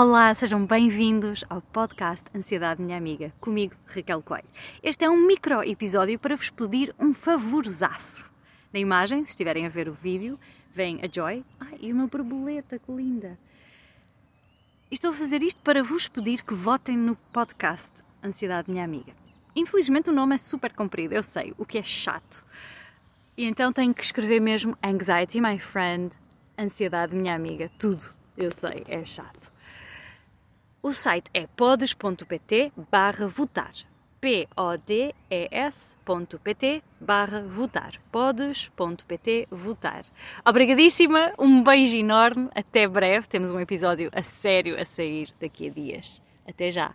Olá, sejam bem-vindos ao podcast Ansiedade Minha Amiga, comigo Raquel Coelho. Este é um micro episódio para vos pedir um favorzaço. Na imagem, se estiverem a ver o vídeo, vem a Joy ai, e uma borboleta, que linda! Estou a fazer isto para vos pedir que votem no podcast Ansiedade Minha Amiga. Infelizmente o nome é super comprido, eu sei, o que é chato. E então tenho que escrever mesmo Anxiety My Friend, Ansiedade Minha Amiga, tudo. Eu sei, é chato. O site é podes.pt barra votar. P-O-D-E-S.pt barra votar. Podes.pt votar. Obrigadíssima, um beijo enorme, até breve. Temos um episódio a sério a sair daqui a dias. Até já!